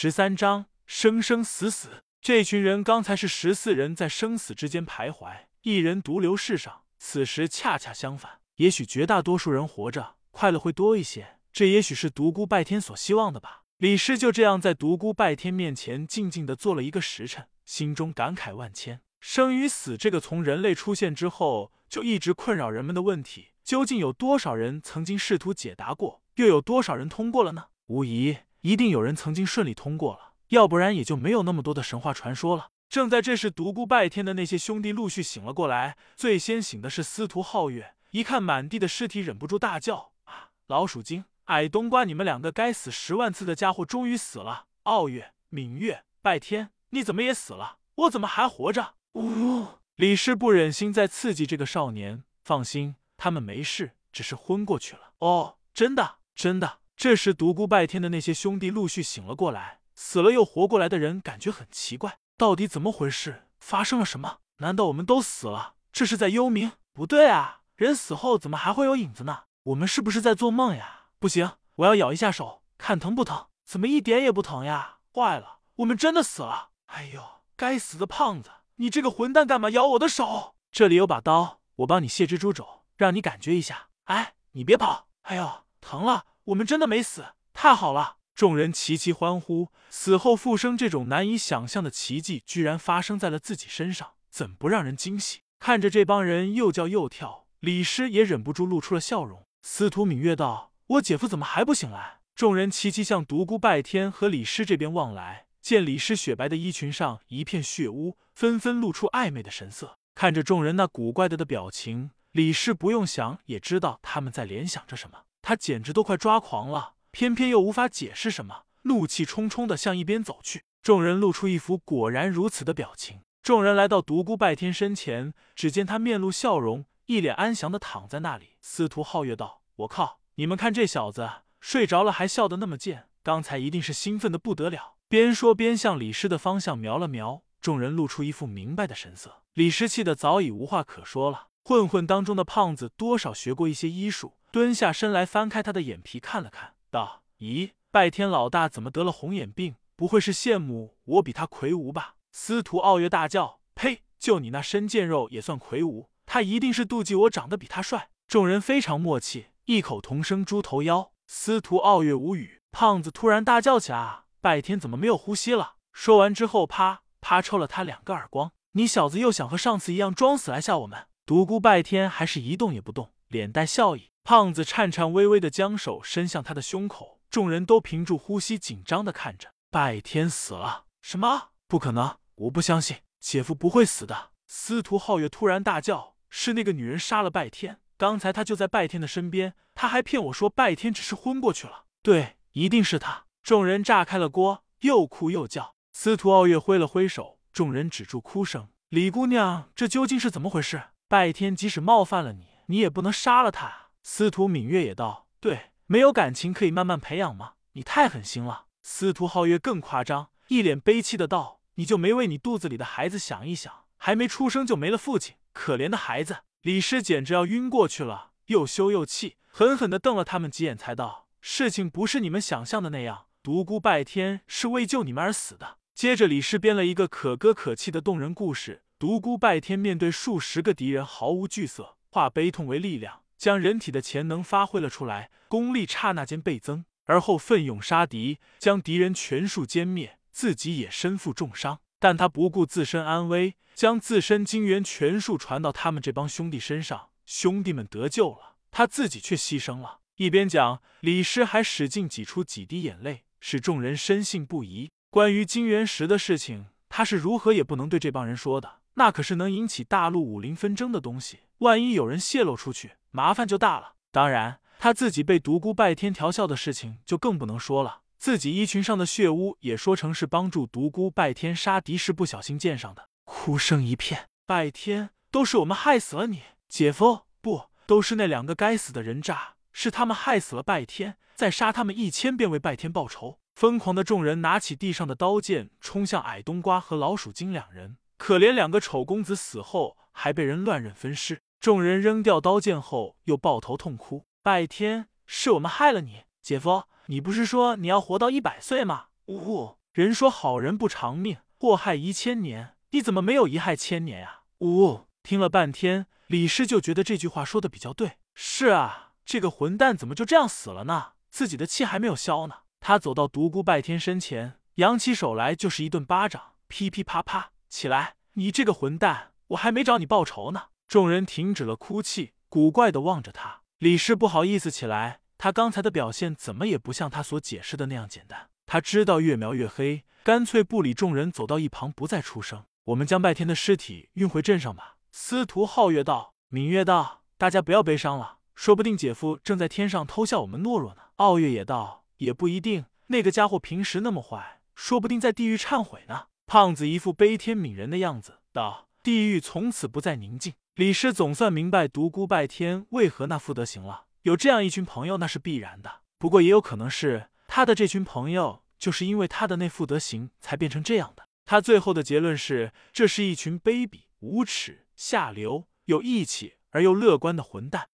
十三章生生死死。这群人刚才是十四人在生死之间徘徊，一人独留世上。此时恰恰相反，也许绝大多数人活着快乐会多一些，这也许是独孤拜天所希望的吧。李师就这样在独孤拜天面前静静的坐了一个时辰，心中感慨万千。生与死这个从人类出现之后就一直困扰人们的问题，究竟有多少人曾经试图解答过，又有多少人通过了呢？无疑，一定有人曾经顺利通过了，要不然也就没有那么多的神话传说了。正在这时，独孤拜天的那些兄弟陆续醒了过来，最先醒的是司徒皓月，一看满地的尸体，忍不住大叫：“啊，老鼠精！”矮冬瓜，你们两个该死十万次的家伙终于死了！傲月、明月、拜天，你怎么也死了？我怎么还活着？呜！李氏不忍心再刺激这个少年，放心，他们没事，只是昏过去了。哦，真的，真的。这时，独孤拜天的那些兄弟陆续醒了过来，死了又活过来的人感觉很奇怪，到底怎么回事？发生了什么？难道我们都死了？这是在幽冥？不对啊，人死后怎么还会有影子呢？我们是不是在做梦呀？不行，我要咬一下手，看疼不疼？怎么一点也不疼呀？坏了，我们真的死了！哎呦，该死的胖子，你这个混蛋，干嘛咬我的手？这里有把刀，我帮你卸蜘蛛肘，让你感觉一下。哎，你别跑！哎呦，疼了！我们真的没死，太好了！众人齐齐欢呼。死后复生这种难以想象的奇迹，居然发生在了自己身上，怎不让人惊喜？看着这帮人又叫又跳，李师也忍不住露出了笑容。司徒敏月道。我姐夫怎么还不醒来？众人齐齐向独孤拜天和李师这边望来，见李师雪白的衣裙上一片血污，纷纷露出暧昧的神色。看着众人那古怪的的表情，李师不用想也知道他们在联想着什么。他简直都快抓狂了，偏偏又无法解释什么，怒气冲冲的向一边走去。众人露出一副果然如此的表情。众人来到独孤拜天身前，只见他面露笑容，一脸安详的躺在那里。司徒皓月道：“我靠！”你们看这小子睡着了还笑得那么贱，刚才一定是兴奋的不得了。边说边向李师的方向瞄了瞄，众人露出一副明白的神色。李师气得早已无话可说了。混混当中的胖子多少学过一些医术，蹲下身来翻开他的眼皮看了看，道：“咦，拜天老大怎么得了红眼病？不会是羡慕我比他魁梧吧？”司徒傲月大叫：“呸！就你那身腱肉也算魁梧？他一定是妒忌我长得比他帅。”众人非常默契。异口同声：“猪头妖！”司徒傲月无语。胖子突然大叫起来：“拜天怎么没有呼吸了？”说完之后，啪啪抽了他两个耳光。你小子又想和上次一样装死来吓我们？独孤拜天还是一动也不动，脸带笑意。胖子颤颤巍巍的将手伸向他的胸口，众人都屏住呼吸，紧张的看着。拜天死了？什么？不可能！我不相信，姐夫不会死的！司徒皓月突然大叫：“是那个女人杀了拜天！”刚才他就在拜天的身边，他还骗我说拜天只是昏过去了。对，一定是他。众人炸开了锅，又哭又叫。司徒傲月挥了挥手，众人止住哭声。李姑娘，这究竟是怎么回事？拜天即使冒犯了你，你也不能杀了他。司徒敏月也道：“对，没有感情可以慢慢培养吗？你太狠心了。”司徒皓月更夸张，一脸悲戚的道：“你就没为你肚子里的孩子想一想？还没出生就没了父亲，可怜的孩子。”李师简直要晕过去了，又羞又气，狠狠地瞪了他们几眼，才道：“事情不是你们想象的那样，独孤拜天是为救你们而死的。”接着，李师编了一个可歌可泣的动人故事：独孤拜天面对数十个敌人毫无惧色，化悲痛为力量，将人体的潜能发挥了出来，功力刹那间倍增，而后奋勇杀敌，将敌人全数歼灭，自己也身负重伤。但他不顾自身安危，将自身精元全数传到他们这帮兄弟身上，兄弟们得救了，他自己却牺牲了。一边讲，李师还使劲挤出几滴眼泪，使众人深信不疑。关于金元石的事情，他是如何也不能对这帮人说的，那可是能引起大陆武林纷争的东西，万一有人泄露出去，麻烦就大了。当然，他自己被独孤拜天调笑的事情就更不能说了。自己衣裙上的血污也说成是帮助独孤拜天杀敌时不小心溅上的，哭声一片。拜天，都是我们害死了你，姐夫！不，都是那两个该死的人渣，是他们害死了拜天，再杀他们一千遍为拜天报仇。疯狂的众人拿起地上的刀剑，冲向矮冬瓜和老鼠精两人。可怜两个丑公子死后还被人乱刃分尸。众人扔掉刀剑后，又抱头痛哭。拜天，是我们害了你，姐夫。你不是说你要活到一百岁吗？呜呼！人说好人不长命，祸害一千年，你怎么没有一害千年呀？呜，听了半天，李师就觉得这句话说的比较对。是啊，这个混蛋怎么就这样死了呢？自己的气还没有消呢。他走到独孤拜天身前，扬起手来就是一顿巴掌，噼噼啪啪。起来，你这个混蛋，我还没找你报仇呢。众人停止了哭泣，古怪的望着他。李氏不好意思起来，他刚才的表现怎么也不像他所解释的那样简单。他知道越描越黑，干脆不理众人，走到一旁不再出声。我们将拜天的尸体运回镇上吧。司徒皓月道，芈月道，大家不要悲伤了，说不定姐夫正在天上偷笑我们懦弱呢。傲月也道，也不一定，那个家伙平时那么坏，说不定在地狱忏悔呢。胖子一副悲天悯人的样子，道：“地狱从此不再宁静。”李师总算明白独孤拜天为何那副德行了。有这样一群朋友，那是必然的。不过也有可能是他的这群朋友，就是因为他的那副德行，才变成这样的。他最后的结论是：这是一群卑鄙、无耻、下流、有义气而又乐观的混蛋。